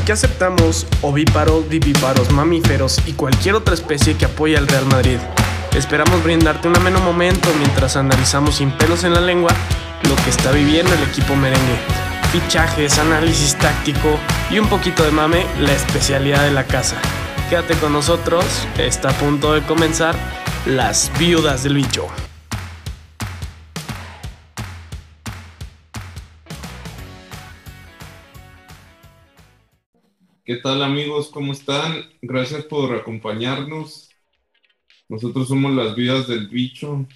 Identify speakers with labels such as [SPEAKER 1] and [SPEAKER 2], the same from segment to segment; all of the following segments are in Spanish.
[SPEAKER 1] Aquí aceptamos ovíparos, vivíparos, mamíferos y cualquier otra especie que apoye al Real Madrid. Esperamos brindarte un ameno momento mientras analizamos sin pelos en la lengua lo que está viviendo el equipo merengue. Fichajes, análisis táctico y un poquito de mame, la especialidad de la casa. Quédate con nosotros, está a punto de comenzar Las Viudas del Bicho.
[SPEAKER 2] ¿Qué tal amigos? ¿Cómo están? Gracias por acompañarnos. Nosotros somos las vidas del bicho,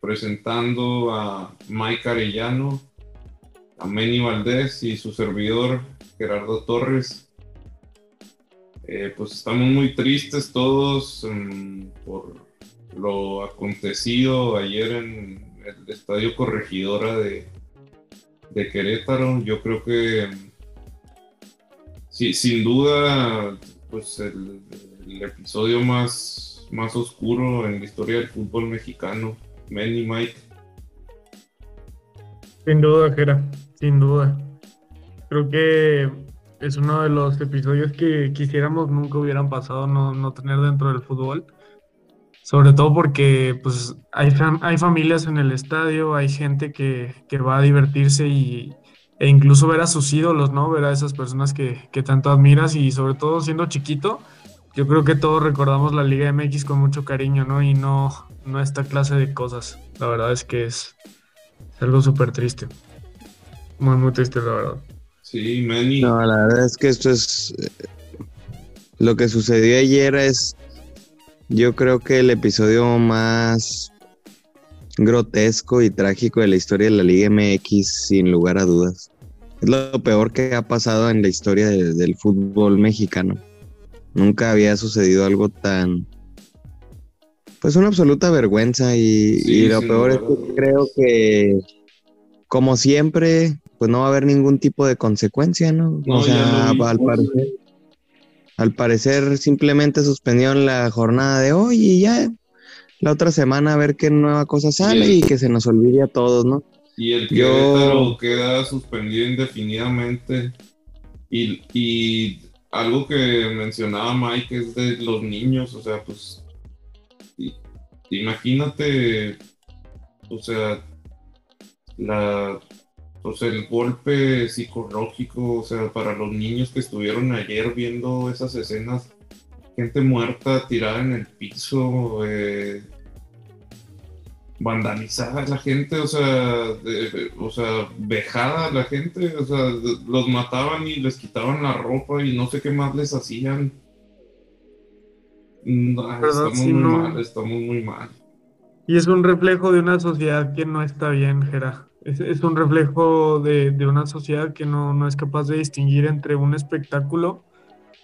[SPEAKER 2] presentando a Mike Arellano, a Manny Valdés y su servidor Gerardo Torres. Eh, pues estamos muy tristes todos mm, por lo acontecido ayer en el Estadio Corregidora de, de Querétaro. Yo creo que sin duda, pues el, el episodio más más oscuro en la historia del fútbol mexicano. Manny Mike.
[SPEAKER 3] Sin duda, Jera, sin duda. Creo que es uno de los episodios que quisiéramos nunca hubieran pasado no, no tener dentro del fútbol. Sobre todo porque pues, hay, hay familias en el estadio, hay gente que, que, va a divertirse y, e incluso ver a sus ídolos, ¿no? Ver a esas personas que, que tanto admiras y sobre todo siendo chiquito, yo creo que todos recordamos la Liga MX con mucho cariño, ¿no? Y no, no esta clase de cosas. La verdad es que es, algo súper triste. Muy, muy triste, la verdad.
[SPEAKER 2] Sí, Manny.
[SPEAKER 4] No, la verdad es que esto es. Eh, lo que sucedió ayer es. Yo creo que el episodio más grotesco y trágico de la historia de la Liga MX, sin lugar a dudas. Es lo peor que ha pasado en la historia del fútbol mexicano. Nunca había sucedido algo tan... Pues una absoluta vergüenza y, lo peor es que creo que, como siempre, pues no va a haber ningún tipo de consecuencia, ¿no? o sea, al parecer, al parecer simplemente suspendieron la jornada de hoy y ya la otra semana a ver qué nueva cosa sale y, que se nos olvide a todos, ¿no?
[SPEAKER 2] Y el Querétaro queda suspendido indefinidamente. Y, y algo que mencionaba Mike es de los niños, o sea, pues imagínate, o sea, la, pues el golpe psicológico, o sea, para los niños que estuvieron ayer viendo esas escenas, gente muerta tirada en el piso, eh, vandalizada la gente, o sea, o sea, vejada la gente, o sea, los mataban y les quitaban la ropa y no sé qué más les hacían. estamos muy mal, estamos muy mal.
[SPEAKER 3] Y es un reflejo de una sociedad que no está bien, Gera. Es, un reflejo de, una sociedad que no, es capaz de distinguir entre un espectáculo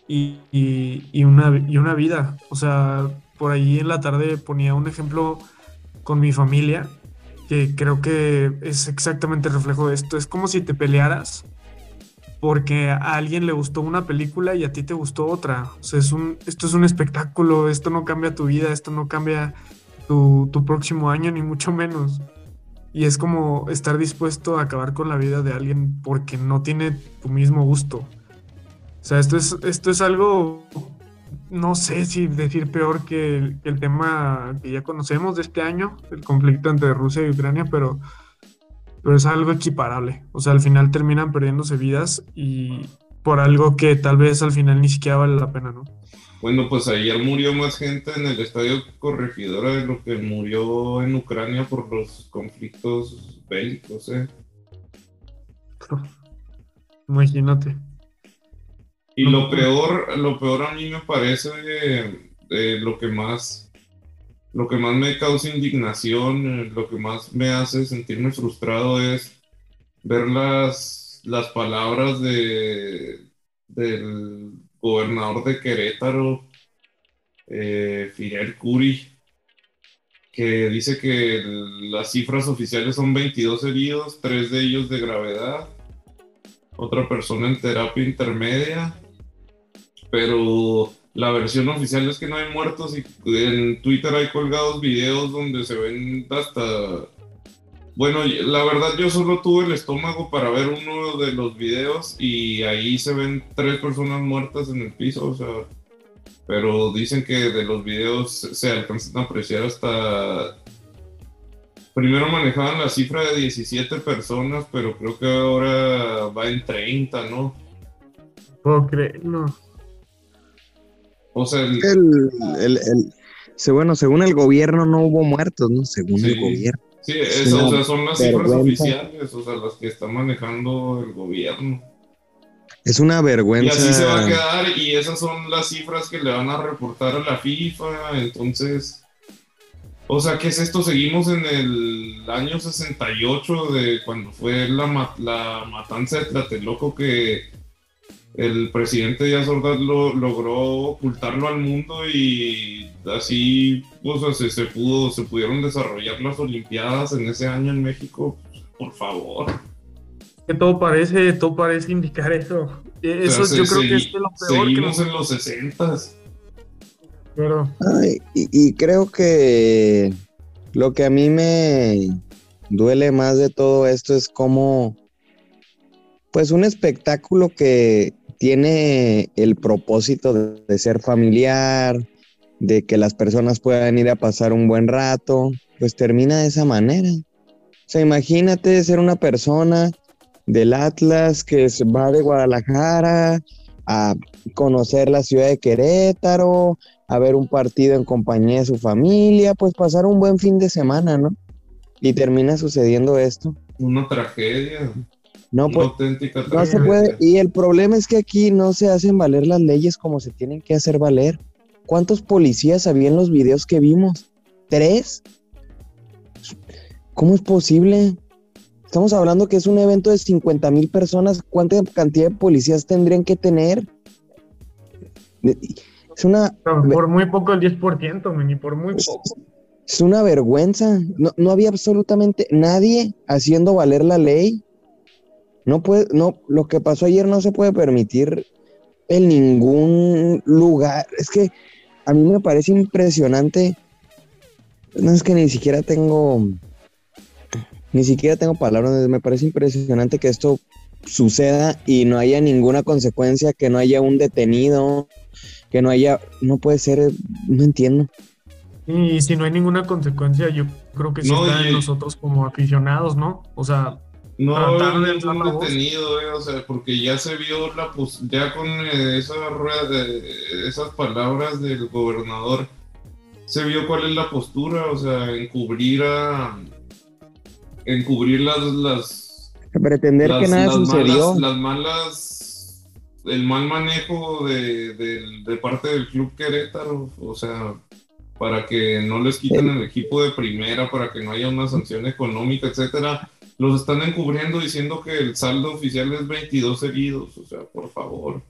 [SPEAKER 3] y, y, una, y una vida. O sea, por ahí en la tarde ponía un ejemplo con mi familia, que creo que es exactamente el reflejo de esto. Es como si te pelearas porque a alguien le gustó una película y a ti te gustó otra. O sea, es un, esto es un espectáculo, esto no cambia tu vida, esto no cambia tu, tu próximo año, ni mucho menos. Y es como estar dispuesto a acabar con la vida de alguien porque no tiene tu mismo gusto. O sea, esto es, esto es algo no sé si decir peor que el, tema que ya conocemos de este año, el conflicto entre Rusia y Ucrania, pero, pero es algo equiparable. O sea, al final terminan perdiéndose vidas y por algo que tal vez al final ni siquiera vale la pena, ¿no?
[SPEAKER 2] Bueno, pues ayer murió más gente en el estadio Corregidora de lo que murió en Ucrania por los conflictos bélicos, ¿eh?
[SPEAKER 3] Imagínate.
[SPEAKER 2] Y lo peor, lo peor a mí me parece eh, lo que más lo que más me causa indignación, eh, lo que más me hace sentirme frustrado es ver las, las palabras de, del gobernador de Querétaro, eh, Fidel Curi, que dice que las cifras oficiales son 22 heridos, tres de ellos de gravedad, otra persona en terapia intermedia pero la versión oficial es que no hay muertos y en Twitter hay colgados videos donde se ven hasta Bueno, la verdad yo solo tuve el estómago para ver uno de los videos y ahí se ven tres personas muertas en el piso, o sea, pero dicen que de los videos se alcanzan a apreciar hasta... Primero manejaban la cifra de 17 personas, pero creo que ahora va en 30, ¿no?
[SPEAKER 3] Puedo creerlo.
[SPEAKER 2] O sea, el-
[SPEAKER 4] El, el- bueno, según el gobierno no hubo muertos, ¿no? Según
[SPEAKER 2] Sí.
[SPEAKER 4] el gobierno.
[SPEAKER 2] sí,
[SPEAKER 4] es
[SPEAKER 2] o sea, son las cifras oficiales, o sea, las que está manejando el gobierno.
[SPEAKER 4] Es una
[SPEAKER 2] Y
[SPEAKER 4] vergüenza.
[SPEAKER 2] así se va a quedar y esas son las cifras que le van a reportar a la FIFA, entonces... O sea, ¿qué es esto? Seguimos en el año 68 de cuando fue la, la matanza de Tlatelolco que el presidente Díaz Ordaz lo, logró ocultarlo al mundo y así o sea, se, se pudo, se pudieron desarrollar las Olimpiadas en ese año en México. Por favor.
[SPEAKER 3] Que todo parece, todo parece indicar eso. Eso
[SPEAKER 2] O sea,
[SPEAKER 3] yo
[SPEAKER 2] se-
[SPEAKER 3] creo que
[SPEAKER 2] segui-
[SPEAKER 3] es de lo peor que
[SPEAKER 2] Seguimos
[SPEAKER 3] nos
[SPEAKER 2] en los 60
[SPEAKER 3] Pero,
[SPEAKER 4] Ay, y, y creo que lo que a mí me duele más de todo esto es como, pues un espectáculo que tiene el propósito de, ser familiar, de que las personas puedan ir a pasar un buen rato, pues termina de esa manera. O sea, imagínate ser una persona del Atlas que va de Guadalajara a conocer la ciudad de Querétaro, a ver un partido en compañía de su familia, pues pasar un buen fin de semana, ¿no? Y termina sucediendo esto.
[SPEAKER 2] Una tragedia.
[SPEAKER 4] No, pues no se puede. Y el problema es que aquí no se hacen valer las leyes como se tienen que hacer valer. ¿Cuántos policías había en los videos que vimos? ¿Tres? ¿Cómo es posible? Estamos hablando que es un evento de 50 mil personas. ¿Cuánta cantidad de policías tendrían que tener? Es una,
[SPEAKER 3] por muy poco el 10%, men, y por muy poco.
[SPEAKER 4] Es una vergüenza. No, no había absolutamente nadie haciendo valer la ley. No puede, no, lo que pasó ayer no se puede permitir en ningún lugar. Es que a mí me parece impresionante. No es que ni siquiera tengo, ni siquiera tengo palabras. Me parece impresionante que esto suceda y no haya ninguna consecuencia, que no haya un detenido, que no haya, no puede ser, no entiendo.
[SPEAKER 3] Y si no hay ninguna consecuencia, yo creo que sí
[SPEAKER 2] No,
[SPEAKER 3] está
[SPEAKER 2] y-
[SPEAKER 3] en nosotros como aficionados, ¿no? O sea,
[SPEAKER 2] No
[SPEAKER 3] tratar de la
[SPEAKER 2] detenido, eh, o sea, porque ya se vio la pos- ya con eh, esa rueda de- esas palabras del gobernador, se vio cuál es la postura, o sea, encubrir a encubrir las las
[SPEAKER 4] Pretender
[SPEAKER 2] las,
[SPEAKER 4] que nada
[SPEAKER 2] las
[SPEAKER 4] sucedió.
[SPEAKER 2] malas, las malas el mal manejo de, de- de parte del club Querétaro, o sea, para que no les quiten el equipo de primera, para que no haya una sanción económica, etcétera, los están encubriendo diciendo que el saldo oficial es 22 heridos, o sea, por favor.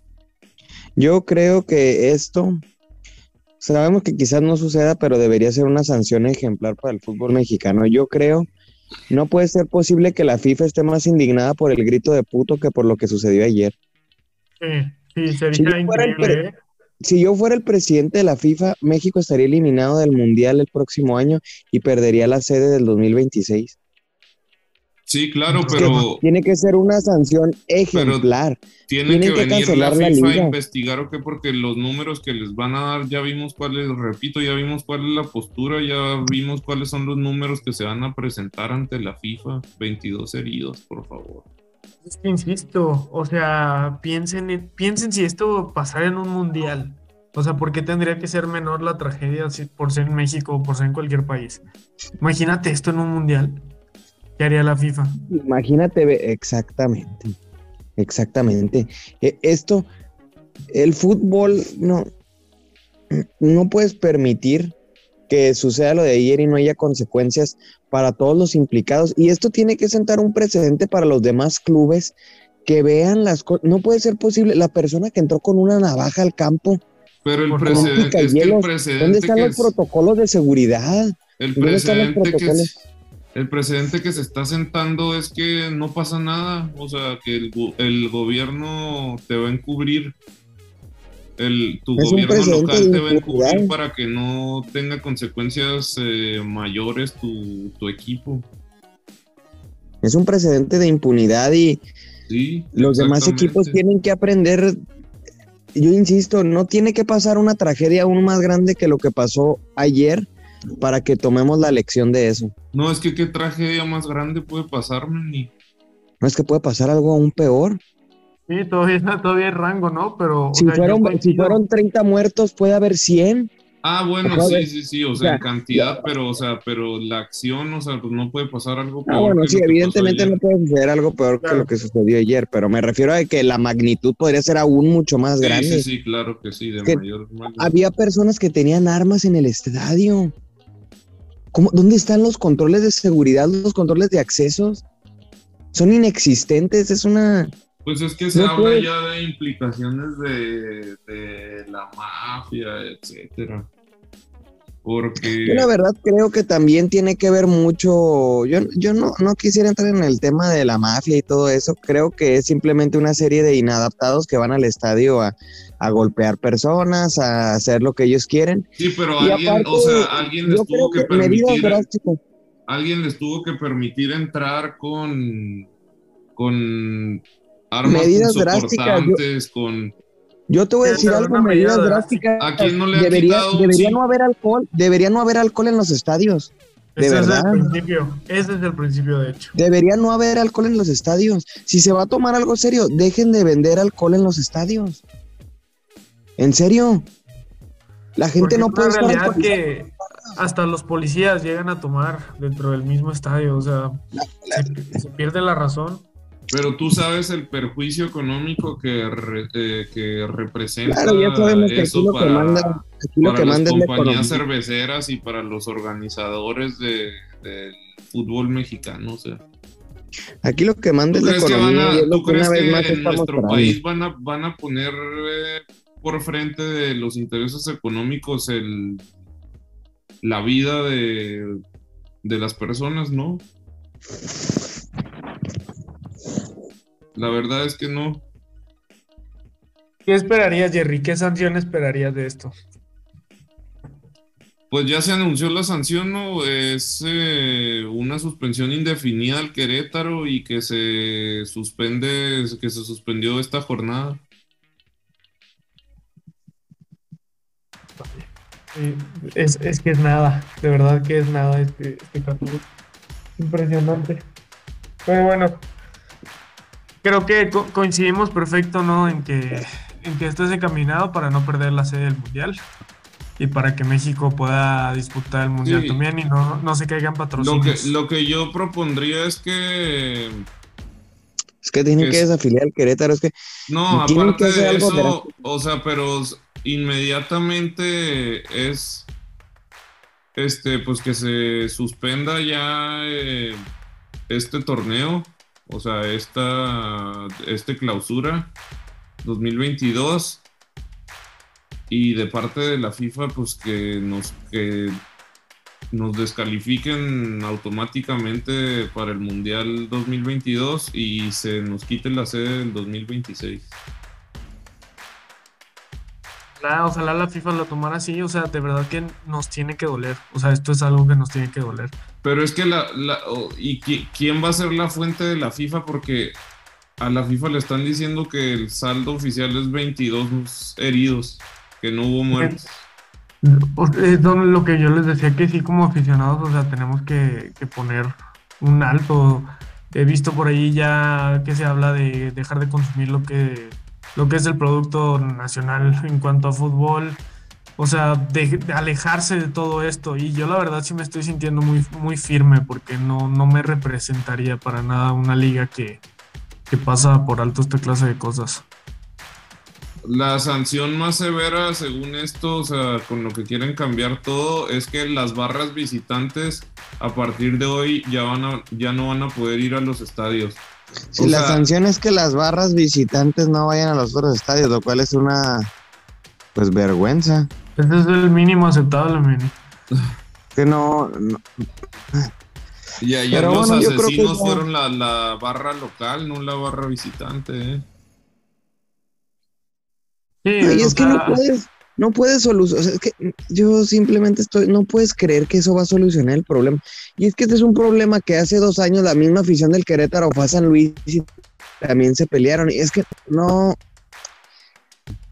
[SPEAKER 4] Yo creo que esto, sabemos que quizás no suceda, pero debería ser una sanción ejemplar para el fútbol mexicano. Yo creo, no puede ser posible que la FIFA esté más indignada por el grito de puto que por lo que sucedió ayer.
[SPEAKER 3] sí, sí, sería
[SPEAKER 4] Si yo fuera el
[SPEAKER 3] increíble, ¿eh?
[SPEAKER 4] Si yo fuera el presidente de la FIFA, México estaría eliminado del Mundial el próximo año y perdería la sede del 2026.
[SPEAKER 2] Sí, claro,
[SPEAKER 4] Es que tiene que ser una sanción ejemplar.
[SPEAKER 2] tiene
[SPEAKER 4] tienen
[SPEAKER 2] que
[SPEAKER 4] que
[SPEAKER 2] venir la
[SPEAKER 4] cancelar la
[SPEAKER 2] FIFA a
[SPEAKER 4] liga.
[SPEAKER 2] investigar o qué, porque los números que les van a dar, ya vimos cuál es, repito, ya vimos cuál es la postura, ya vimos cuáles son los números que se van a presentar ante la FIFA. 22 heridos, por favor.
[SPEAKER 3] Es que insisto, o sea, piensen, en- piensen si esto pasara en un mundial. O sea, ¿por qué tendría que ser menor la tragedia si- por ser en México o por ser en cualquier país? Imagínate esto en un mundial. ¿Qué haría la FIFA?
[SPEAKER 4] Imagínate, exactamente, exactamente. E- Esto, el fútbol, no, no puedes permitir que suceda lo de ayer y no haya consecuencias para todos los implicados. Y esto tiene que sentar un precedente para los demás clubes que vean las cosas. No puede ser posible la persona que entró con una navaja al campo.
[SPEAKER 2] Pero el precedente, es que el
[SPEAKER 4] Picayelos,
[SPEAKER 2] precedente
[SPEAKER 4] ¿Dónde están
[SPEAKER 2] que
[SPEAKER 4] los
[SPEAKER 2] es-
[SPEAKER 4] protocolos de seguridad?
[SPEAKER 2] el
[SPEAKER 4] ¿Dónde están los
[SPEAKER 2] que
[SPEAKER 4] protocolos?
[SPEAKER 2] es- el precedente que se está sentando es que no pasa nada, o sea, que el, go- el gobierno te va a encubrir. El, tu
[SPEAKER 4] Es
[SPEAKER 2] gobierno local te va a encubrir para que no tenga consecuencias eh, mayores tu, tu equipo.
[SPEAKER 4] Es un precedente de impunidad y
[SPEAKER 2] Sí,
[SPEAKER 4] los demás equipos tienen que aprender. Yo insisto, no tiene que pasar una tragedia aún más grande que lo que pasó ayer para que tomemos la lección de eso.
[SPEAKER 2] No, es que qué tragedia más grande puede pasarme, ni.
[SPEAKER 4] No es que puede pasar algo aún peor.
[SPEAKER 3] Sí, todavía, todavía hay rango, ¿no? Pero. o
[SPEAKER 4] Si
[SPEAKER 3] sea, yo
[SPEAKER 4] fueron, si fueron 30 muertos, puede haber 100.
[SPEAKER 2] Ah, bueno, sí,
[SPEAKER 4] de-
[SPEAKER 2] sí, sí, o
[SPEAKER 4] o
[SPEAKER 2] sea, en cantidad, pero, o sea, pero la acción, o sea, pues no puede pasar algo peor.
[SPEAKER 4] Ah, bueno,
[SPEAKER 2] que
[SPEAKER 4] sí,
[SPEAKER 2] lo que pasó
[SPEAKER 4] evidentemente
[SPEAKER 2] ayer.
[SPEAKER 4] no puede suceder algo peor que lo que sucedió ayer, pero me refiero a que la magnitud podría ser aún mucho más
[SPEAKER 2] Sí,
[SPEAKER 4] grande.
[SPEAKER 2] sí, sí, claro que sí, de
[SPEAKER 4] Que
[SPEAKER 2] mayor. mayor-
[SPEAKER 4] Había personas que tenían armas en el estadio. ¿Cómo, ¿Dónde están los controles de seguridad, los controles de accesos? Son inexistentes, es una...
[SPEAKER 2] Pues es que se
[SPEAKER 4] No
[SPEAKER 2] habla
[SPEAKER 4] puede-
[SPEAKER 2] ya de implicaciones de, de la mafia, etcétera. Porque.
[SPEAKER 4] Yo la verdad creo que también tiene que ver mucho, yo, yo no, no quisiera entrar en el tema de la mafia y todo eso, creo que es simplemente una serie de inadaptados que van al estadio a, a golpear personas, a hacer lo que ellos quieren.
[SPEAKER 2] Sí, pero
[SPEAKER 4] Y
[SPEAKER 2] alguien,
[SPEAKER 4] aparte,
[SPEAKER 2] o sea, alguien les tuvo que
[SPEAKER 4] que
[SPEAKER 2] permitir. Alguien les tuvo que permitir entrar con. con armas
[SPEAKER 4] Medidas drásticas, yo-
[SPEAKER 2] con.
[SPEAKER 4] Yo te voy a decir algo,
[SPEAKER 3] una medida
[SPEAKER 4] medidas
[SPEAKER 3] drástica.
[SPEAKER 4] drásticas.
[SPEAKER 2] ¿A quién no le
[SPEAKER 4] debería, debería no haber alcohol, debería no haber alcohol en los estadios. de
[SPEAKER 3] Ese
[SPEAKER 4] verdad.
[SPEAKER 3] es el principio. Ese es el principio, de hecho.
[SPEAKER 4] Debería no haber alcohol en los estadios. Si se va a tomar algo serio, dejen de vender alcohol en los estadios. En serio. La gente
[SPEAKER 3] Porque
[SPEAKER 4] no
[SPEAKER 3] es
[SPEAKER 4] puede
[SPEAKER 3] una
[SPEAKER 4] estar
[SPEAKER 3] realidad que hasta los policías llegan a tomar dentro del mismo estadio. O sea, se, se pierde la razón.
[SPEAKER 2] Pero tú sabes el perjuicio económico que, re- eh, que representa
[SPEAKER 4] Claro, ya sabemos que aquí
[SPEAKER 2] eso
[SPEAKER 4] lo que
[SPEAKER 2] para,
[SPEAKER 4] manda, aquí lo
[SPEAKER 2] para
[SPEAKER 4] que
[SPEAKER 2] las
[SPEAKER 4] manda es la
[SPEAKER 2] compañías cerveceras y para los organizadores de, del fútbol mexicano. O sea,
[SPEAKER 4] Aquí lo que manda
[SPEAKER 2] ¿tú
[SPEAKER 4] es la
[SPEAKER 2] que, van a,
[SPEAKER 4] lo
[SPEAKER 2] tú
[SPEAKER 4] que
[SPEAKER 2] crees
[SPEAKER 4] más
[SPEAKER 2] que en nuestro
[SPEAKER 4] parando.
[SPEAKER 2] país van a, van a poner eh, por frente de los intereses económicos el, la vida de, de las personas? No. La verdad es que no.
[SPEAKER 3] ¿Qué esperarías, Jerry? ¿Qué sanción esperarías de esto?
[SPEAKER 2] Pues ya se anunció la sanción, ¿no? Es eh, una suspensión indefinida al Querétaro y que se suspende, que se suspendió esta jornada.
[SPEAKER 3] Eh, Es, es que es nada, de verdad que es nada este, este capítulo. Impresionante. Pero bueno, creo que co- coincidimos perfecto, ¿no? En que, en que esto es encaminado para no perder la sede del Mundial y para que México pueda disputar el Mundial
[SPEAKER 2] Sí.
[SPEAKER 3] también y no, no se caigan
[SPEAKER 2] Lo
[SPEAKER 3] patrocinios.
[SPEAKER 2] que, lo que yo propondría es que,
[SPEAKER 4] Es que tienen
[SPEAKER 2] que
[SPEAKER 4] que
[SPEAKER 2] es-
[SPEAKER 4] desafiliar al Querétaro. Es que
[SPEAKER 2] no, aparte
[SPEAKER 4] que
[SPEAKER 2] de
[SPEAKER 4] algo
[SPEAKER 2] eso, o sea, pero inmediatamente es, este, pues que se suspenda ya eh, este torneo, o sea, esta, este clausura 2022 y de parte de la FIFA, pues que nos, que nos descalifiquen automáticamente para el Mundial 2022 y se nos quite la sede del 2026.
[SPEAKER 3] Ojalá, ojalá la FIFA lo tomara así, o sea, de verdad que nos tiene que doler. O sea, esto es algo que nos tiene que doler.
[SPEAKER 2] Pero es que la, la- ¿y qui- quién va a ser la fuente de la FIFA? Porque a la FIFA le están diciendo que el saldo oficial es 22 heridos, que no hubo muertos.
[SPEAKER 3] Es don- lo que yo les decía que sí como aficionados, o sea, tenemos que, que poner un alto. He visto por ahí ya que se habla de dejar de consumir lo que, lo que es el producto nacional en cuanto a fútbol. O sea, de, de alejarse de todo esto. Y yo la verdad sí me estoy sintiendo muy, muy firme porque no, no me representaría para nada una liga que, que pasa por alto esta clase de cosas.
[SPEAKER 2] La sanción más severa, según esto, o sea, con lo que quieren cambiar todo, es que las barras visitantes a partir de hoy ya, van a, ya no van a poder ir a los estadios.
[SPEAKER 4] si
[SPEAKER 2] O
[SPEAKER 4] la
[SPEAKER 2] sea-
[SPEAKER 4] sanción es que las barras visitantes no vayan a los otros estadios, lo cual es una pues vergüenza.
[SPEAKER 3] Ese es el mínimo aceptable, Mini.
[SPEAKER 4] Que no, no-
[SPEAKER 2] Y ayer
[SPEAKER 4] Pero
[SPEAKER 2] los
[SPEAKER 4] bueno, yo creo que
[SPEAKER 2] asesinos fueron la, la barra local, no la barra visitante. ¿eh?
[SPEAKER 3] Sí,
[SPEAKER 4] Ay, es que no puedes, no puedes solucionar, o sea, es que yo simplemente estoy, no puedes creer que eso va a solucionar el problema. Y es que este es un problema que hace dos años la misma afición del Querétaro fue a San Luis y también se pelearon. Y es que no.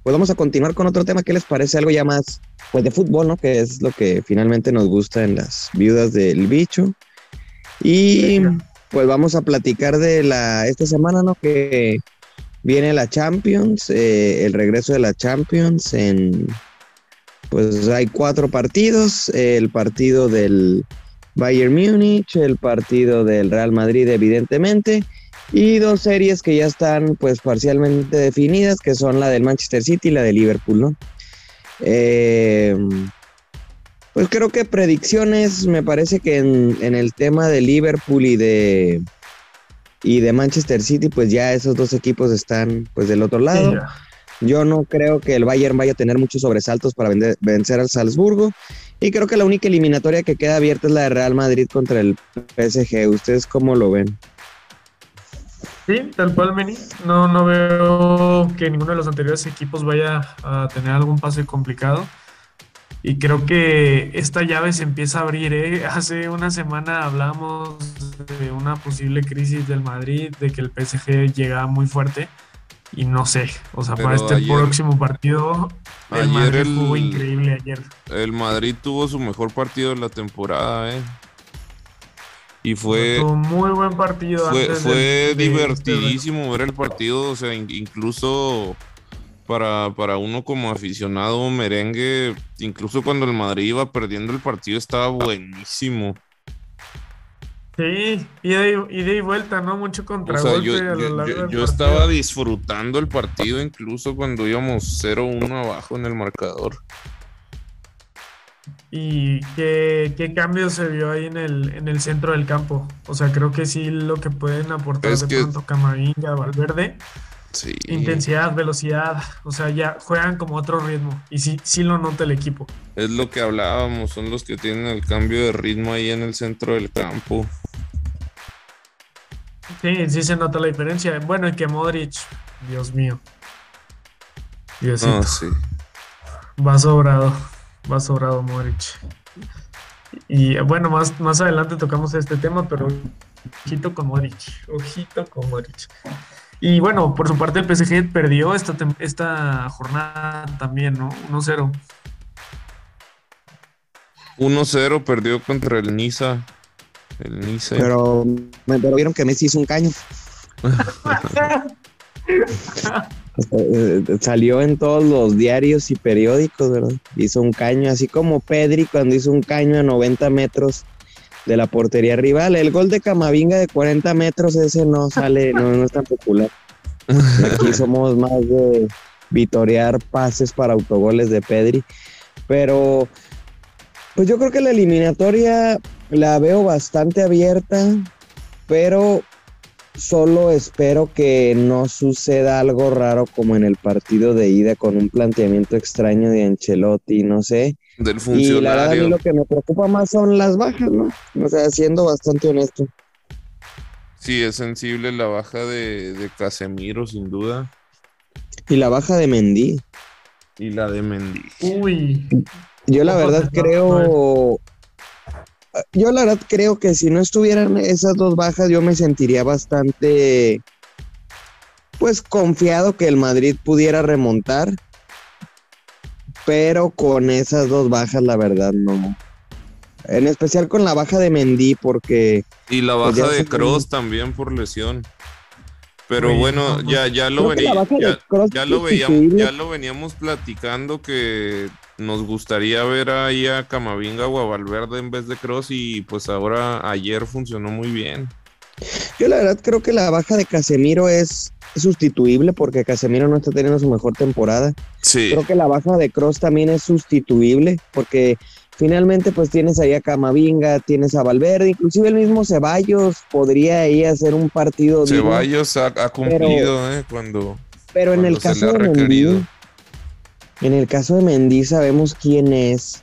[SPEAKER 4] Pues vamos a continuar con otro tema. ¿Qué les parece? Algo ya más, pues de fútbol, ¿no? Que es lo que finalmente nos gusta en las viudas del bicho. Y pues vamos a platicar de la, esta semana, ¿no? Que viene la Champions, eh, el regreso de la Champions en, pues hay cuatro partidos, el partido del Bayern Múnich, el partido del Real Madrid evidentemente, y dos series que ya están pues parcialmente definidas, que son la del Manchester City y la de Liverpool, ¿no? Eh, pues creo que predicciones, me parece que en, en, el tema de Liverpool y de y de Manchester City, pues ya esos dos equipos están pues del otro lado. Sí, Yo no creo que el Bayern vaya a tener muchos sobresaltos para vender, vencer al Salzburgo. Y creo que la única eliminatoria que queda abierta es la de Real Madrid contra el PSG. ¿Ustedes cómo lo ven?
[SPEAKER 3] Sí, tal cual, Meni. No, no veo que ninguno de los anteriores equipos vaya a tener algún pase complicado. Y creo que esta llave se empieza a abrir. ¿eh? Hace una semana hablamos de una posible crisis del Madrid, de que el PSG llega muy fuerte. Y no sé, o sea, Pero para este ayer, próximo partido, el ayer Madrid el, jugó increíble ayer.
[SPEAKER 2] El Madrid tuvo su mejor partido de la temporada, ¿eh? Y fue.
[SPEAKER 3] Muy buen partido.
[SPEAKER 2] Fue, fue de, divertidísimo de... ver el partido, o sea, incluso para, para uno como aficionado merengue, incluso cuando el Madrid iba perdiendo el partido, estaba buenísimo.
[SPEAKER 3] Sí, ida y, ida y vuelta, ¿no? Mucho contragolpe
[SPEAKER 2] o sea, yo estaba disfrutando el partido incluso cuando íbamos 0-1 abajo en el marcador.
[SPEAKER 3] ¿Y qué, qué, cambio se vio ahí en el, en el centro del campo? O sea, creo que sí lo que pueden aportar
[SPEAKER 2] Es
[SPEAKER 3] de
[SPEAKER 2] que-
[SPEAKER 3] pronto Camavinga, Valverde,
[SPEAKER 2] Sí.
[SPEAKER 3] intensidad, velocidad, o sea, ya juegan como otro ritmo y sí, sí lo nota el equipo.
[SPEAKER 2] Es lo que hablábamos, son los que tienen el cambio de ritmo ahí en el centro del campo.
[SPEAKER 3] Sí, sí se nota la diferencia. Bueno, y que Modric, Dios mío. Diosito.
[SPEAKER 2] No, sí.
[SPEAKER 3] Va sobrado, va sobrado Modric. Y bueno, más, más adelante tocamos este tema, pero ojito con Modric, ojito con Modric. Y bueno, por su parte el PSG perdió esta, esta jornada también, ¿no? 1-0.
[SPEAKER 2] 1-0 perdió contra el Niza. El Niza.
[SPEAKER 4] Pero, pero vieron que Messi hizo un caño. Eh, Salió en todos los diarios y periódicos, ¿verdad? Hizo un caño, así como Pedri cuando hizo un caño a 90 metros de la portería rival. El gol de Camavinga de 40 metros, ese no sale, no, no es tan popular. Aquí somos más de vitorear pases para autogoles de Pedri. Pero, pues yo creo que la eliminatoria la veo bastante abierta, pero solo espero que no suceda algo raro como en el partido de ida con un planteamiento extraño de Ancelotti, no sé.
[SPEAKER 2] Del
[SPEAKER 4] Y la verdad a mí
[SPEAKER 2] funcionario.
[SPEAKER 4] lo que me preocupa más son las bajas, ¿no? O sea, siendo bastante honesto.
[SPEAKER 2] Sí, es sensible la baja de, de Casemiro, sin duda.
[SPEAKER 4] Y la baja de Mendy.
[SPEAKER 2] Y la de Mendy.
[SPEAKER 3] Uy,
[SPEAKER 4] Yo la verdad creo... Yo la verdad creo que si no estuvieran esas dos bajas yo me sentiría bastante pues confiado que el Madrid pudiera remontar. Pero con esas dos bajas la verdad no. En especial con la baja de Mendy porque
[SPEAKER 2] Y la
[SPEAKER 4] Pues
[SPEAKER 2] baja
[SPEAKER 4] ya
[SPEAKER 2] de Cross también por lesión. Pero
[SPEAKER 3] Oye,
[SPEAKER 2] bueno,
[SPEAKER 3] no,
[SPEAKER 2] ya, ya lo venía, ya, lo veíamos, ya lo veníamos platicando que nos gustaría ver ahí a Camavinga o a Valverde en vez de Cross y pues ahora ayer funcionó muy bien.
[SPEAKER 4] yo la verdad creo que la baja de Casemiro es sustituible porque Casemiro no está teniendo su mejor temporada.
[SPEAKER 2] Sí.
[SPEAKER 4] Creo que la baja de Cross también es sustituible porque finalmente pues tienes ahí a Camavinga, tienes a Valverde, inclusive el mismo Ceballos podría ahí hacer un partido digno,
[SPEAKER 2] Ceballos ha, ha cumplido eh, cuando,
[SPEAKER 4] pero en el
[SPEAKER 2] se
[SPEAKER 4] caso
[SPEAKER 2] le ha
[SPEAKER 4] de. Mendy, en el caso de Mendy sabemos quién es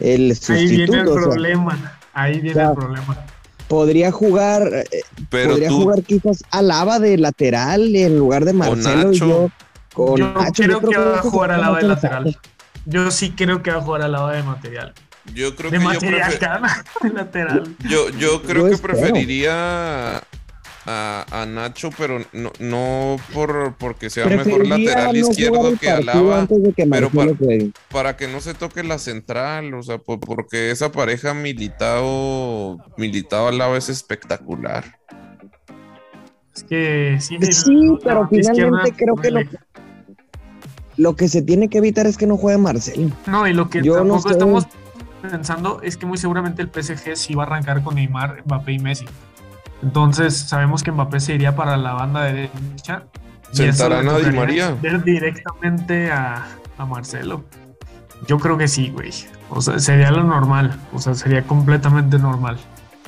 [SPEAKER 4] el
[SPEAKER 3] ahí viene el
[SPEAKER 4] sustituto, o sea,
[SPEAKER 3] problema. Ahí viene el problema.
[SPEAKER 4] podría jugar eh,
[SPEAKER 2] Pero
[SPEAKER 4] podría
[SPEAKER 2] tú,
[SPEAKER 4] jugar quizás Alaba de lateral en lugar de Marcelo y
[SPEAKER 2] Nacho.
[SPEAKER 4] yo con
[SPEAKER 3] Yo
[SPEAKER 4] Nacho,
[SPEAKER 3] creo que va a jugar Alaba de
[SPEAKER 4] la
[SPEAKER 3] lateral. Yo sí creo que va a jugar al lado de material.
[SPEAKER 2] Yo creo
[SPEAKER 3] De
[SPEAKER 2] que yo,
[SPEAKER 3] material, cara, de lateral.
[SPEAKER 2] yo, yo creo
[SPEAKER 4] Yo
[SPEAKER 2] que preferiría a, a Nacho, pero no, no por porque sea mejor lateral
[SPEAKER 4] no
[SPEAKER 2] izquierdo que Alaba,
[SPEAKER 4] que
[SPEAKER 2] pero para- para que no se toque la central, o sea, po- porque esa pareja militado, militado Alaba es espectacular.
[SPEAKER 3] Es que sí.
[SPEAKER 4] Sí, pero finalmente creo que lo. Lo que se tiene que evitar es que no juegue Marcelo.
[SPEAKER 3] No, y lo que
[SPEAKER 4] Yo no
[SPEAKER 3] tampoco
[SPEAKER 4] sé.
[SPEAKER 3] estamos pensando es que muy seguramente el PSG sí va a arrancar con Neymar, Mbappé y Messi. Entonces sabemos que Mbappé se iría para la banda derecha. y eso
[SPEAKER 2] ¿Sentarán a Di María?
[SPEAKER 3] Ver directamente a, a Marcelo. Yo creo que sí, güey. O sea, sería lo normal. O sea, sería completamente normal.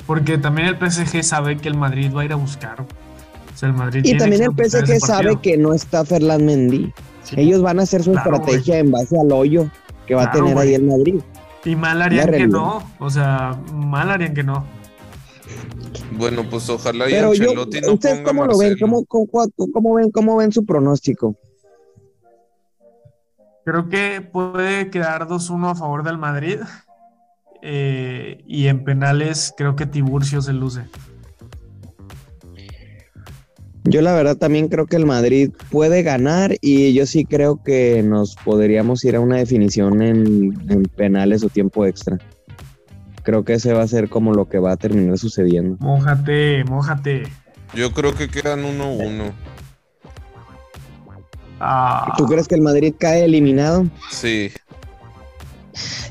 [SPEAKER 3] Porque también el PSG sabe que el Madrid va a ir a buscar. O sea, el Madrid
[SPEAKER 4] Y
[SPEAKER 3] tiene
[SPEAKER 4] también el PSG sabe que no está Ferland Mendy.
[SPEAKER 3] Sí.
[SPEAKER 4] Ellos van a hacer su
[SPEAKER 3] Claro,
[SPEAKER 4] estrategia en base al hoyo que va
[SPEAKER 3] Claro,
[SPEAKER 4] a tener
[SPEAKER 3] güey.
[SPEAKER 4] ahí el Madrid.
[SPEAKER 3] Y mal harían que no. O sea, mal harían que no.
[SPEAKER 2] Bueno, pues ojalá y
[SPEAKER 4] Pero yo,
[SPEAKER 2] Ancelotti no
[SPEAKER 4] ¿ustedes
[SPEAKER 2] ponga
[SPEAKER 4] cómo lo ven? ¿Cómo, cómo, cómo ven? ¿Cómo ven su pronóstico?
[SPEAKER 3] Creo que puede quedar 2-1 a favor del Madrid. Eh, y en penales creo que Tiburcio se luce.
[SPEAKER 4] Yo la verdad también creo que el Madrid puede ganar y yo sí creo que nos podríamos ir a una definición en, en penales o tiempo extra. Creo que ese va a ser como lo que va a terminar sucediendo.
[SPEAKER 3] Mójate, mójate.
[SPEAKER 2] Yo creo que quedan 1-1.
[SPEAKER 3] Ah,
[SPEAKER 4] ¿Tú crees que el Madrid cae eliminado?
[SPEAKER 2] Sí.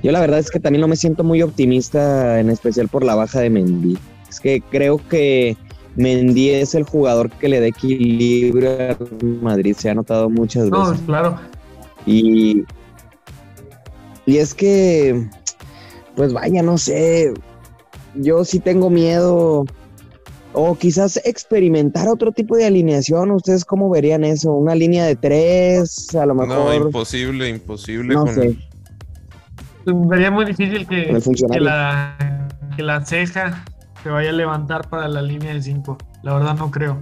[SPEAKER 4] Yo la verdad es que también no me siento muy optimista, en especial por la baja de Mendy. Es que creo que Mendy es el jugador que le da equilibrio al Madrid, se ha notado muchas
[SPEAKER 3] no,
[SPEAKER 4] veces.
[SPEAKER 3] claro.
[SPEAKER 4] Y, y es que, pues vaya, no sé, yo sí tengo miedo. O quizás experimentar otro tipo de alineación. ¿Ustedes cómo verían eso? ¿Una línea de tres? A lo
[SPEAKER 2] No,
[SPEAKER 4] mejor.
[SPEAKER 2] imposible, imposible.
[SPEAKER 4] No
[SPEAKER 2] con
[SPEAKER 4] sé.
[SPEAKER 3] Sería muy difícil que, la, que la ceja se vaya a levantar para la línea de 5. La verdad no creo.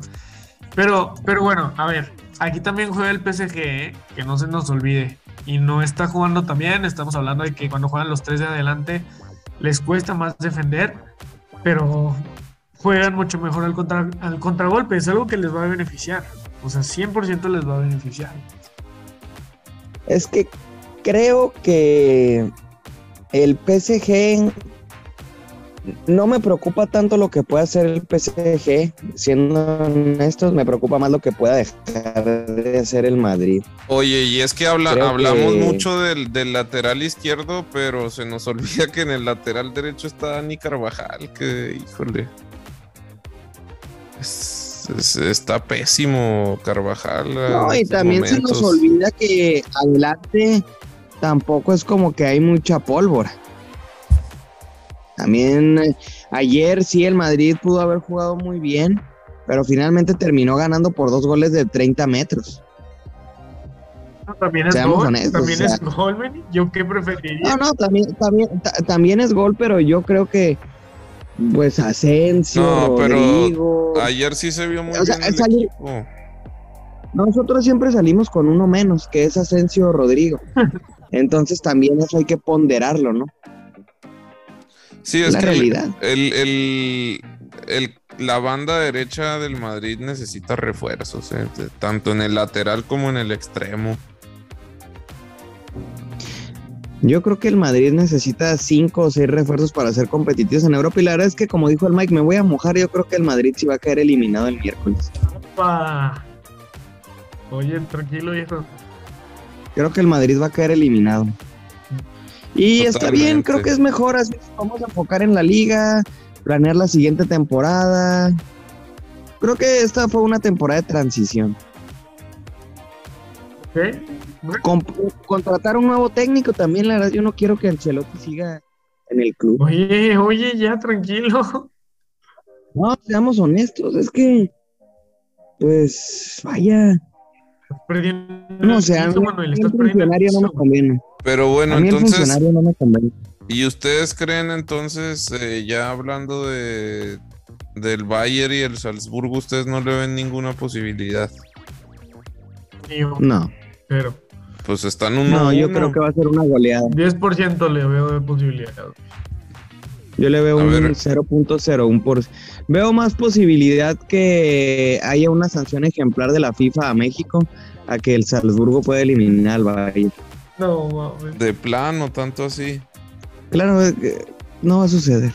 [SPEAKER 3] Pero, pero bueno, a ver, aquí también juega el PSG, ¿eh? que no se nos olvide. Y no está jugando también, estamos hablando de que cuando juegan los tres de adelante les cuesta más defender, pero juegan mucho mejor al, contra, al contragolpe, es algo que les va a beneficiar. O sea, 100% les va a beneficiar.
[SPEAKER 4] Es que creo que el PSG no me preocupa tanto lo que pueda hacer el PSG, siendo honestos, me preocupa más lo que pueda dejar de hacer el Madrid.
[SPEAKER 2] Oye, y es que habla-
[SPEAKER 4] Creo
[SPEAKER 2] hablamos
[SPEAKER 4] que-
[SPEAKER 2] mucho del, del lateral izquierdo, pero se nos olvida que en el lateral derecho está Dani Carvajal, que híjole. Es- es- está pésimo Carvajal.
[SPEAKER 4] No, y también se nos olvida que adelante tampoco es como que hay mucha pólvora. También eh, ayer sí el Madrid pudo haber jugado muy bien, pero finalmente terminó ganando por dos goles de 30 metros.
[SPEAKER 3] No, También es
[SPEAKER 4] Seamos
[SPEAKER 3] gol,
[SPEAKER 4] honestos,
[SPEAKER 3] también
[SPEAKER 4] o sea-
[SPEAKER 3] es gol, men. Yo qué preferiría.
[SPEAKER 4] No, no, también, también, ta- también es gol, pero yo creo que pues Asensio,
[SPEAKER 2] No, pero
[SPEAKER 4] Rodrigo.
[SPEAKER 2] Ayer sí se vio muy
[SPEAKER 4] O sea,
[SPEAKER 2] bien el
[SPEAKER 4] salir-
[SPEAKER 2] equipo.
[SPEAKER 4] Nosotros siempre salimos con uno menos, que es Asensio Rodrigo. Entonces también eso hay que ponderarlo, ¿no?
[SPEAKER 2] Sí, es
[SPEAKER 4] la
[SPEAKER 2] que el-
[SPEAKER 4] realidad.
[SPEAKER 2] El, el- el- la banda derecha del Madrid necesita refuerzos, eh, tanto en el lateral como en el extremo.
[SPEAKER 4] Yo creo que el Madrid necesita cinco o seis refuerzos para ser competitivos en Europa. Y la verdad es que, como dijo el Mike, me voy a mojar. Yo creo que el Madrid sí va a caer eliminado el miércoles.
[SPEAKER 3] Pa. Oye, tranquilo, viejo.
[SPEAKER 4] Creo que el Madrid va a caer eliminado. Y está bien, creo que es mejor. Así vamos a enfocar en la liga, planear la siguiente temporada. Creo que esta fue una temporada de transición. Contratar un nuevo técnico también, la verdad, yo no quiero que Ancelotti siga en el club.
[SPEAKER 3] Oye, oye, ya tranquilo.
[SPEAKER 4] No, seamos honestos, es que, pues, vaya,
[SPEAKER 3] perdiendo.
[SPEAKER 4] no, o sea,
[SPEAKER 3] el piso, Manuel,
[SPEAKER 4] mí
[SPEAKER 3] estás
[SPEAKER 4] el
[SPEAKER 3] perdiendo el
[SPEAKER 4] funcionario no me
[SPEAKER 3] piso.
[SPEAKER 4] conviene.
[SPEAKER 2] Pero bueno,
[SPEAKER 4] a mí el
[SPEAKER 2] entonces,
[SPEAKER 4] funcionario no me conviene.
[SPEAKER 2] ¿y ustedes creen entonces, eh, ya hablando de del Bayern y el Salzburgo, ustedes no le ven ninguna posibilidad?
[SPEAKER 4] No.
[SPEAKER 3] Pero.
[SPEAKER 2] Pues están uno
[SPEAKER 4] No, yo
[SPEAKER 2] uno.
[SPEAKER 4] creo que va a ser una goleada.
[SPEAKER 3] 10% le veo de posibilidad.
[SPEAKER 4] Yo le veo
[SPEAKER 2] A
[SPEAKER 4] un
[SPEAKER 2] ver.
[SPEAKER 4] 0.01 por Veo más posibilidad que haya una sanción ejemplar de la FIFA a México a que el Salzburgo pueda eliminar al Bayern.
[SPEAKER 3] No, mames.
[SPEAKER 2] De plano, tanto así.
[SPEAKER 4] Claro, no va a suceder.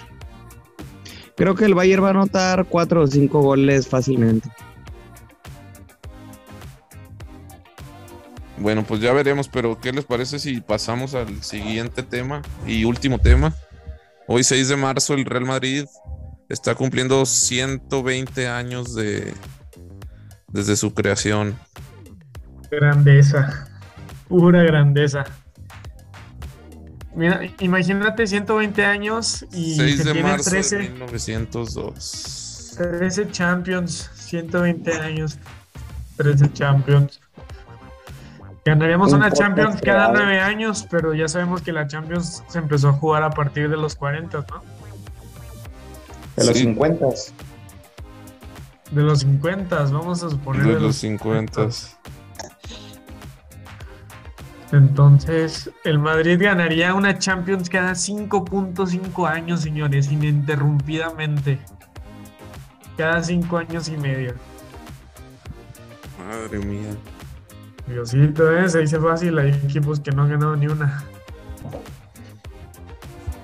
[SPEAKER 4] Creo que el Bayern va a anotar cuatro o cinco goles fácilmente.
[SPEAKER 2] Bueno, pues ya veremos, pero ¿qué les parece si pasamos al siguiente tema y último tema? Hoy 6 de marzo el Real Madrid está cumpliendo 120 años de desde su creación.
[SPEAKER 3] Grandeza. Pura grandeza. Mira, imagínate 120 años y
[SPEAKER 2] 6
[SPEAKER 3] se
[SPEAKER 2] de marzo de
[SPEAKER 3] 13,
[SPEAKER 2] 1902.
[SPEAKER 3] 13 Champions, 120 años, 13 Champions. Ganaríamos
[SPEAKER 4] Un
[SPEAKER 3] una Champions cada. 9 años, pero ya sabemos que la Champions se empezó a jugar a partir de los 40, ¿no?
[SPEAKER 4] De los
[SPEAKER 2] Sí.
[SPEAKER 4] 50.
[SPEAKER 3] De los 50, vamos a suponer.
[SPEAKER 2] De los 50.
[SPEAKER 3] Entonces, el Madrid ganaría una Champions cada 5.5 años, señores, ininterrumpidamente. Cada 5 años y medio.
[SPEAKER 2] Madre mía.
[SPEAKER 3] Diosito, ¿eh? se dice fácil, hay equipos que no han ganado ni una.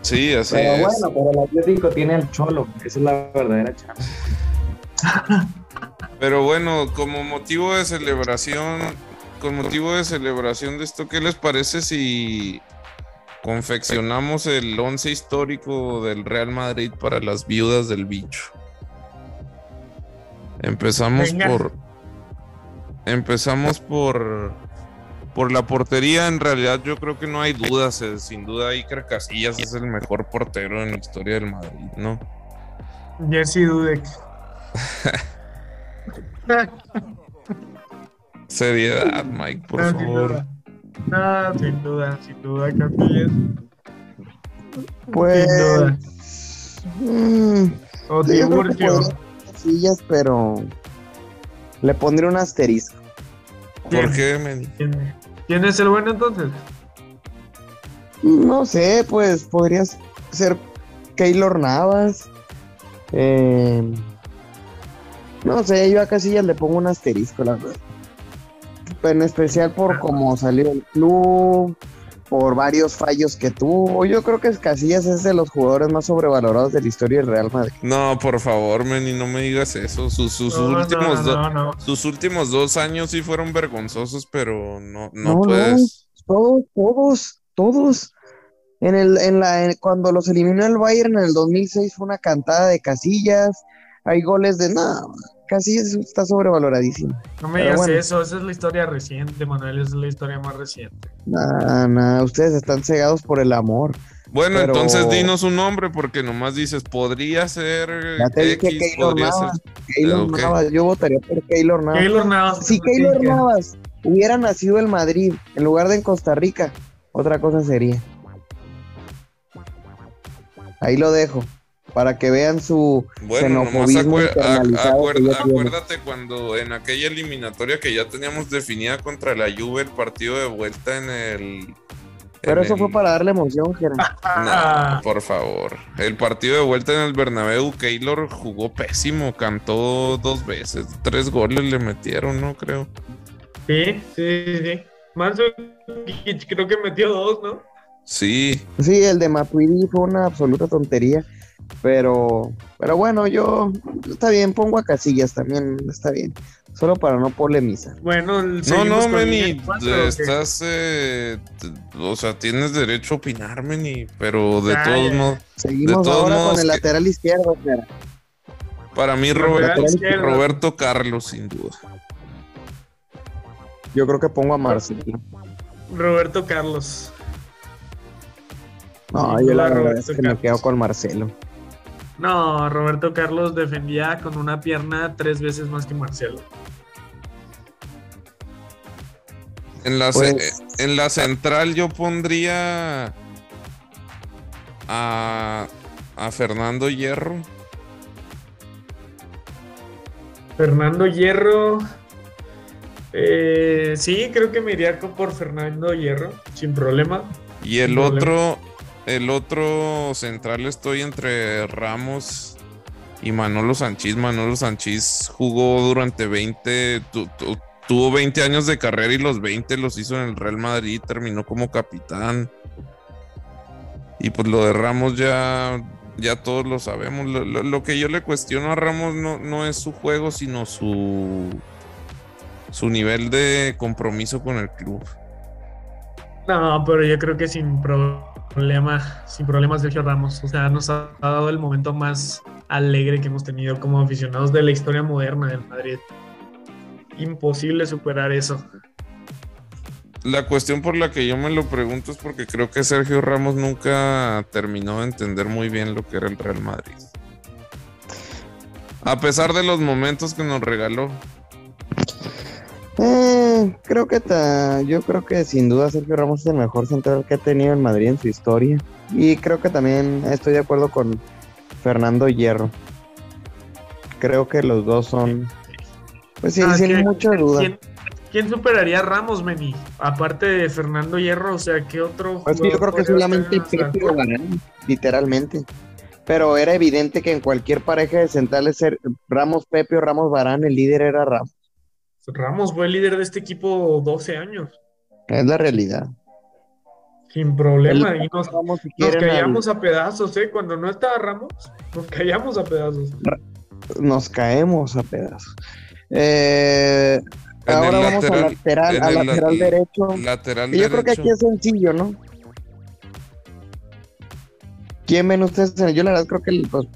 [SPEAKER 2] Sí, así
[SPEAKER 4] Pero
[SPEAKER 2] es.
[SPEAKER 4] bueno, pero el Atlético tiene el Cholo. Esa es la verdadera chamba.
[SPEAKER 2] Pero bueno, como motivo de celebración, con motivo de celebración de esto, ¿qué les parece si confeccionamos el once histórico del Real Madrid para las viudas del bicho? Empezamos
[SPEAKER 3] Venga.
[SPEAKER 2] por empezamos por por la portería, en realidad yo creo que no hay dudas, eh, sin duda Iker Casillas es el mejor portero en la historia del Madrid, ¿no?
[SPEAKER 3] Jersey Dudek.
[SPEAKER 2] Seriedad, Mike, por
[SPEAKER 3] No, sin
[SPEAKER 2] favor.
[SPEAKER 3] duda. No, sin duda, sin duda, Casillas.
[SPEAKER 4] Pues.
[SPEAKER 3] Sin duda.
[SPEAKER 4] mm,
[SPEAKER 3] O
[SPEAKER 4] Casillas, pero le pondré un asterisco.
[SPEAKER 2] ¿Por qué, men?
[SPEAKER 3] ¿Quién, quién es el bueno entonces?
[SPEAKER 4] No sé, pues podría ser Keylor Navas. Eh, no sé, yo a Casillas le pongo un asterisco, la verdad. En especial por cómo salió el club, por varios fallos que tuvo. Yo creo que Casillas es de los jugadores más sobrevalorados de la historia del Real Madrid.
[SPEAKER 2] No, por favor, men, y no me digas eso. Sus, sus
[SPEAKER 3] No, no,
[SPEAKER 2] últimos
[SPEAKER 3] no, no.
[SPEAKER 2] sus últimos dos años sí fueron vergonzosos, pero no, no,
[SPEAKER 4] No, no.
[SPEAKER 2] puedes.
[SPEAKER 4] Todos, todos, todos. En el, en la, en- cuando los eliminó el Bayern en el 2006 fue una cantada de Casillas. Hay goles de no, Casillas está sobrevaloradísimo.
[SPEAKER 3] No me
[SPEAKER 4] Pero
[SPEAKER 3] digas
[SPEAKER 4] bueno.
[SPEAKER 3] eso, esa es la historia reciente, Manuel, esa es la historia más reciente.
[SPEAKER 4] Nah, nah, ustedes están cegados por el amor.
[SPEAKER 2] Bueno,
[SPEAKER 4] Pero-
[SPEAKER 2] entonces dinos un nombre, porque nomás dices, podría ser
[SPEAKER 4] Ya te dije
[SPEAKER 2] X,
[SPEAKER 4] Keylor
[SPEAKER 2] podría ser.
[SPEAKER 4] Navas. Keylor
[SPEAKER 2] Ok.
[SPEAKER 4] Navas, yo votaría por Keylor Navas.
[SPEAKER 3] Keylor Navas.
[SPEAKER 4] Si Keylor Navas hubiera nacido en Madrid en lugar de en Costa Rica, otra cosa sería. Ahí lo dejo, para que vean su
[SPEAKER 2] Bueno, nomás acuer- acuérdate cuando en aquella eliminatoria que ya teníamos definida contra la Juve, el partido de vuelta en el...
[SPEAKER 4] Pero
[SPEAKER 2] en
[SPEAKER 4] eso
[SPEAKER 2] el-
[SPEAKER 4] fue para darle emoción,
[SPEAKER 2] No, por favor. El partido de vuelta en el Bernabéu, Keylor jugó pésimo, cantó dos veces, tres goles le metieron, ¿no? Creo.
[SPEAKER 3] sí, sí, sí, sí. Manso creo que metió dos, ¿no?
[SPEAKER 2] Sí,
[SPEAKER 4] Sí, el de Matuidi fue una absoluta tontería. Pero, pero bueno, yo está bien, pongo a Casillas también, está bien. Solo para no polemizar.
[SPEAKER 3] Bueno, el-
[SPEAKER 2] no, no, Meni, estás, eh, o sea, tienes derecho a opinar, Meni, pero de todos modos,
[SPEAKER 4] Seguimos
[SPEAKER 2] todos
[SPEAKER 4] ahora
[SPEAKER 2] modos
[SPEAKER 4] con el
[SPEAKER 2] que-
[SPEAKER 4] lateral izquierdo,
[SPEAKER 2] para mí
[SPEAKER 3] Lateral
[SPEAKER 2] Roberto, Carlos, sin duda.
[SPEAKER 4] Yo creo que pongo a Marcelo.
[SPEAKER 3] Roberto Carlos.
[SPEAKER 4] No, yo la verdad
[SPEAKER 3] Roberto
[SPEAKER 4] es que me
[SPEAKER 3] Carlos.
[SPEAKER 4] quedo con Marcelo.
[SPEAKER 3] No, Roberto Carlos defendía con una pierna tres veces más que Marcelo.
[SPEAKER 2] En la,
[SPEAKER 4] Pues-
[SPEAKER 2] en la central yo pondría a, a Fernando Hierro.
[SPEAKER 3] Fernando Hierro. Eh, sí, creo que me iría por Fernando Hierro, sin problema.
[SPEAKER 2] Y el otro, el otro central estoy entre Ramos y Manolo Sanchís. Manolo Sanchís jugó durante 20, tuvo 20 años de carrera y los 20 los hizo en el Real Madrid, terminó como capitán. Y pues lo de Ramos ya, ya todos lo sabemos. Lo, que yo le cuestiono a Ramos no, no es su juego, sino su su nivel de compromiso con el club.
[SPEAKER 3] No, pero yo creo que sin problema, sin problemas Sergio Ramos. O sea, nos ha dado el momento más alegre que hemos tenido como aficionados de la historia moderna del Madrid. Imposible superar eso.
[SPEAKER 2] La cuestión por la que yo me lo pregunto es porque creo que Sergio Ramos nunca terminó de entender muy bien lo que era el Real Madrid. A pesar de los momentos que nos regaló.
[SPEAKER 4] Eh, creo que yo creo que sin duda Sergio Ramos es el mejor central que ha tenido en Madrid en su historia. Y creo que también estoy de acuerdo con Fernando Hierro. Creo que los dos son. Pues sí, ah, sin mucha duda.
[SPEAKER 3] ¿quién, superaría a Ramos, Meni? Aparte de Fernando Hierro, o sea, ¿qué otro?
[SPEAKER 4] Pues yo creo que solamente Pepe literalmente. Pero era evidente que en cualquier pareja de centrales, Ramos Pepe o Ramos Barán, el líder era Ramos.
[SPEAKER 3] Ramos fue el líder de este equipo 12 años.
[SPEAKER 4] Es la realidad.
[SPEAKER 3] Sin problema. y nos, callamos a pedazos, ¿eh? Cuando no estaba Ramos, nos callamos a pedazos.
[SPEAKER 4] Nos caemos a pedazos. Eh, ahora vamos a lateral, a lateral derecho.
[SPEAKER 2] Lateral
[SPEAKER 4] y yo creo que aquí es sencillo, ¿no? ¿Quién ven ustedes? Yo la verdad creo que pues,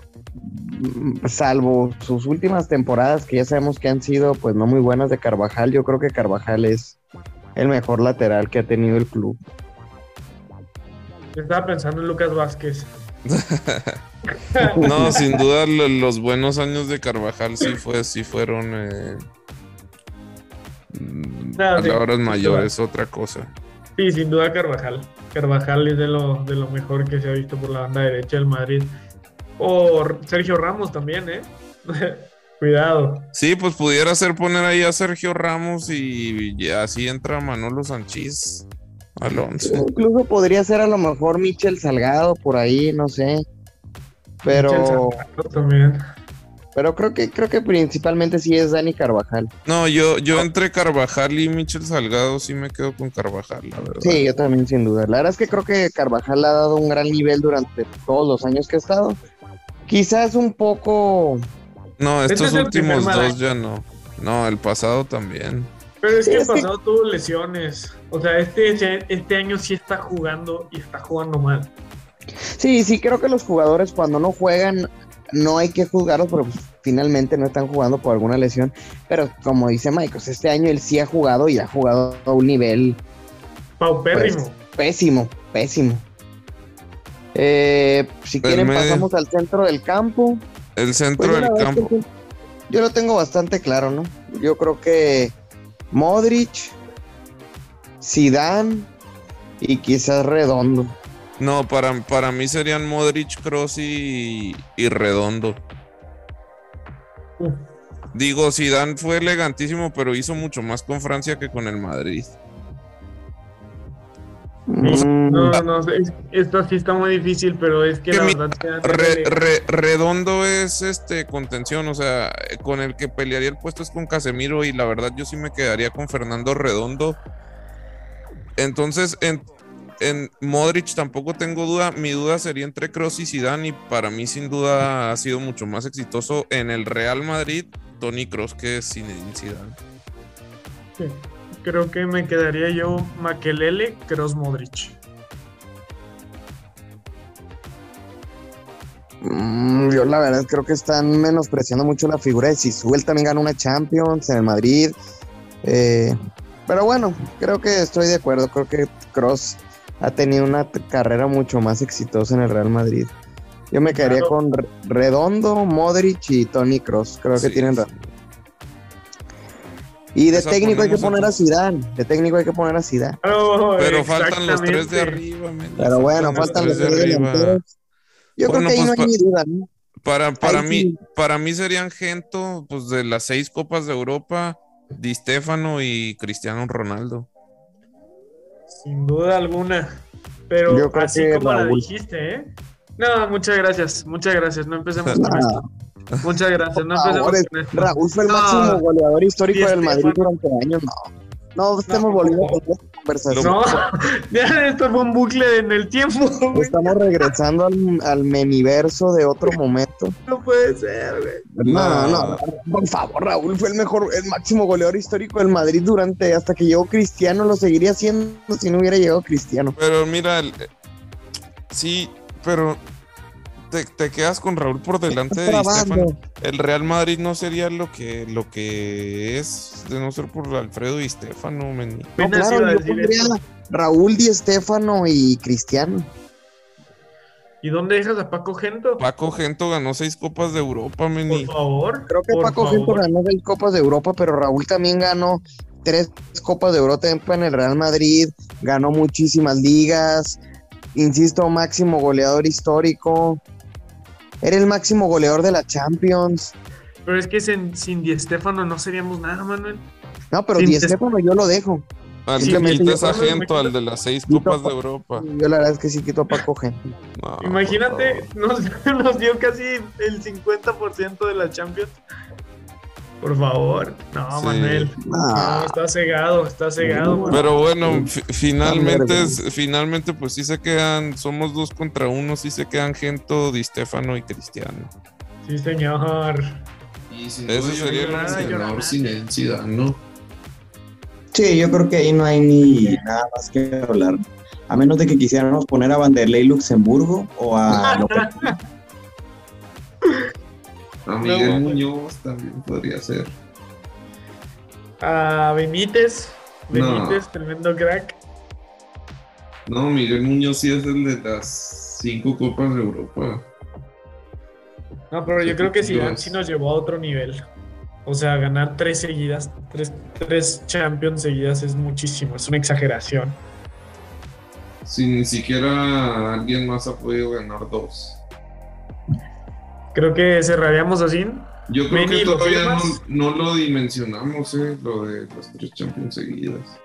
[SPEAKER 4] salvo sus últimas temporadas que ya sabemos que han sido pues no muy buenas de Carvajal, yo creo que Carvajal es el mejor lateral que ha tenido el club.
[SPEAKER 3] Estaba pensando en Lucas Vázquez.
[SPEAKER 2] no, sin duda los buenos años de Carvajal sí fue, sí fueron eh, palabras mayores, otra cosa.
[SPEAKER 3] Sí, sin duda Carvajal. Carvajal es de lo, de lo mejor que se ha visto por la banda derecha del Madrid. O Sergio Ramos también, ¿eh? Cuidado.
[SPEAKER 2] Sí, pues pudiera ser poner ahí a Sergio Ramos y, así entra Manolo Sanchís Alonso.
[SPEAKER 4] Incluso podría ser a lo mejor Michel Salgado por ahí, no sé. Pero.
[SPEAKER 3] también.
[SPEAKER 4] Pero creo que creo que principalmente sí es Dani Carvajal.
[SPEAKER 2] No, yo, yo entre Carvajal y Michel Salgado sí me quedo con Carvajal, la verdad.
[SPEAKER 4] Sí, yo también sin duda. La verdad es que creo que Carvajal ha dado un gran nivel durante todos los años que ha estado. Quizás un poco.
[SPEAKER 2] No, este estos últimos dos ya no. No, el pasado también.
[SPEAKER 3] Pero es que el pasado tuvo lesiones. O sea, este, este año sí está jugando y está jugando mal.
[SPEAKER 4] Sí, sí, creo que los jugadores cuando no juegan no hay que juzgarlos porque pues, finalmente no están jugando por alguna lesión. Pero como dice Michael, este año él sí ha jugado y ha jugado a un nivel.
[SPEAKER 3] Paupérrimo.
[SPEAKER 4] Pues, pésimo, pésimo. Eh, si quieren, pasamos al centro del campo.
[SPEAKER 2] El centro pues, del campo.
[SPEAKER 4] Yo lo tengo bastante claro, ¿no? Yo creo que Modric, Zidane y quizás Redondo.
[SPEAKER 2] No, para, para mí serían Modric, Cross y, Redondo. Digo, Zidane fue elegantísimo, pero hizo mucho más con Francia que con el Madrid.
[SPEAKER 3] No, no, esto sí está muy difícil, pero es que, la
[SPEAKER 2] verdad Redondo es este contención, o sea, con el que pelearía el puesto es con Casemiro y la verdad yo sí me quedaría con Fernando Redondo. Entonces, en, en Modric tampoco tengo duda, mi duda sería entre Kroos y Zidane y para mí sin duda ha sido mucho más exitoso en el Real Madrid Tony Kroos que Zinedine Zidane.
[SPEAKER 3] Sí creo que me quedaría yo Makelele, Cross Modric.
[SPEAKER 4] Mm, yo la verdad creo que están menospreciando mucho la figura de Sisu. Él también ganó una Champions en el Madrid. Eh, pero bueno, creo que estoy de acuerdo. Creo que Cross ha tenido una carrera mucho más exitosa en el Real Madrid. Yo me quedaría con Redondo, Modric y Tony Cross. Creo que tienen razón. Y de técnico hay que poner a Zidane. De técnico hay que poner a Zidane.
[SPEAKER 2] pero faltan los tres de arriba.
[SPEAKER 4] Pero bueno, faltan los tres de arriba. Yo creo que ahí no pues hay ni duda,
[SPEAKER 2] Para, para, mí, para mí serían Gento, pues de las seis copas de Europa,
[SPEAKER 5] Di Stefano y Cristiano Ronaldo.
[SPEAKER 3] Sin duda alguna. Pero así como la dijiste, ¿eh? No, muchas gracias, muchas gracias. No empecemos con esto. Muchas gracias, no esto.
[SPEAKER 4] Raúl fue el
[SPEAKER 3] No.
[SPEAKER 4] máximo goleador histórico del Madrid durante años. No, no estamos
[SPEAKER 3] No.
[SPEAKER 4] volviendo a tener esta conversación.
[SPEAKER 3] No, ya esto fue un bucle en el tiempo, güey.
[SPEAKER 4] Estamos regresando al, al meniverso de otro momento.
[SPEAKER 3] No puede ser, güey.
[SPEAKER 4] No, no, no, por favor, Raúl fue el mejor, el máximo goleador histórico del Madrid durante hasta que llegó Cristiano, lo seguiría haciendo si no hubiera llegado Cristiano.
[SPEAKER 5] Pero mira, el- sí, pero te, te quedas con Raúl por delante de. Stefano. El Real Madrid no sería lo que, lo que es de no ser por Alfredo Di Stefano, men.
[SPEAKER 4] No, claro, yo
[SPEAKER 3] decir
[SPEAKER 4] pondría
[SPEAKER 3] eso.
[SPEAKER 4] Raúl, Di Stefano y Cristiano.
[SPEAKER 3] ¿Y dónde dejas a Paco Gento?
[SPEAKER 5] Paco Gento ganó seis copas de Europa,
[SPEAKER 3] Por
[SPEAKER 5] men.
[SPEAKER 3] favor.
[SPEAKER 4] Creo que
[SPEAKER 3] por
[SPEAKER 4] Paco
[SPEAKER 3] favor.
[SPEAKER 4] Gento ganó seis Copas de Europa, pero Raúl también ganó tres Copas de Europa en el Real Madrid, ganó muchísimas ligas, insisto, máximo goleador histórico. Era el máximo goleador de la Champions.
[SPEAKER 3] Pero es que sin, sin Di Stefano no seríamos nada, Manuel.
[SPEAKER 4] No, pero
[SPEAKER 3] Sí,
[SPEAKER 4] Di Stefano yo lo dejo.
[SPEAKER 5] Al
[SPEAKER 3] Sí,
[SPEAKER 5] quitas a Gento, al de las seis copas
[SPEAKER 4] pa-
[SPEAKER 5] de Europa.
[SPEAKER 4] Yo la verdad es que sí quito a Paco Gento.
[SPEAKER 5] No,
[SPEAKER 3] Imagínate, nos dio casi el 50% de la Champions. Por favor. No,
[SPEAKER 5] Sí.
[SPEAKER 3] Manuel. No,
[SPEAKER 4] Ah,
[SPEAKER 3] está cegado, está cegado. Manuel.
[SPEAKER 5] Pero bueno, fi- finalmente, es- finalmente, pues sí se quedan, somos dos contra uno, sí se quedan Gento, Di Stefano y Cristiano.
[SPEAKER 3] Sí, señor.
[SPEAKER 2] Y duda yo
[SPEAKER 5] sería
[SPEAKER 3] el
[SPEAKER 2] ganador sin Zidane, ¿no?
[SPEAKER 6] Sí, yo creo que ahí no hay ni nada más que hablar. A menos de que quisiéramos poner a Vanderlei Luxemburgo o a López.
[SPEAKER 2] A Miguel
[SPEAKER 3] No.
[SPEAKER 2] Muñoz también podría ser.
[SPEAKER 3] A Benítez.
[SPEAKER 2] No.
[SPEAKER 3] Benítez, tremendo crack.
[SPEAKER 2] No, Miguel Muñoz sí es el de las cinco copas de Europa.
[SPEAKER 3] No, pero yo creo que sí,
[SPEAKER 2] Dios.
[SPEAKER 3] sí nos llevó a otro nivel. O sea, ganar tres seguidas, tres, tres Champions seguidas es muchísimo, es una exageración.
[SPEAKER 2] Si ni siquiera alguien más ha podido ganar dos.
[SPEAKER 3] Creo que cerraríamos así.
[SPEAKER 2] Yo creo
[SPEAKER 3] Meni,
[SPEAKER 2] que
[SPEAKER 3] ¿lo
[SPEAKER 2] todavía no, lo dimensionamos, eh, lo de las tres Champions seguidas.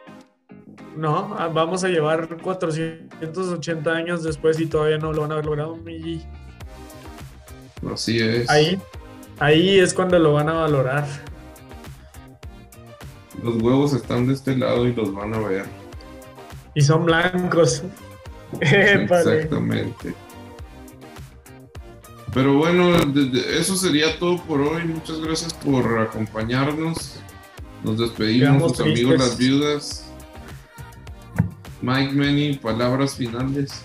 [SPEAKER 3] No, ah, vamos a llevar 480 años después y todavía no lo van a haber logrado. mi-
[SPEAKER 2] Así es.
[SPEAKER 3] Ahí, ahí es cuando lo van a valorar.
[SPEAKER 2] Los huevos están de este lado y los van a ver.
[SPEAKER 3] Y son blancos.
[SPEAKER 2] Exactamente. Pero bueno, eso sería todo por hoy. Muchas gracias por acompañarnos. Nos despedimos, sus amigos las viudas. Mike Manny, palabras finales.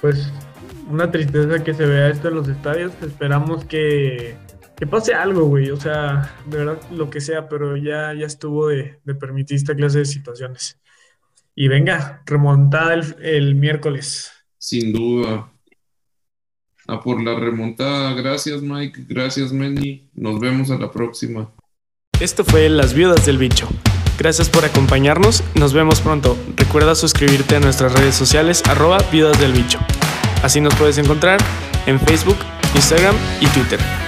[SPEAKER 3] Pues una tristeza que se vea esto en los estadios. Esperamos que, que pase algo, güey. O sea, de verdad, lo que sea, pero ya, ya estuvo de, de permitir esta clase de situaciones. Y venga, remontada el, el miércoles.
[SPEAKER 2] Sin duda. A por la remontada. Gracias, Mike. Gracias, Manny. Nos vemos a la próxima.
[SPEAKER 1] Esto fue Las Viudas del Bicho. Gracias por acompañarnos, nos vemos pronto. Recuerda suscribirte a nuestras redes sociales arroba Viudas del Bicho. Así nos puedes encontrar en Facebook, Instagram y Twitter.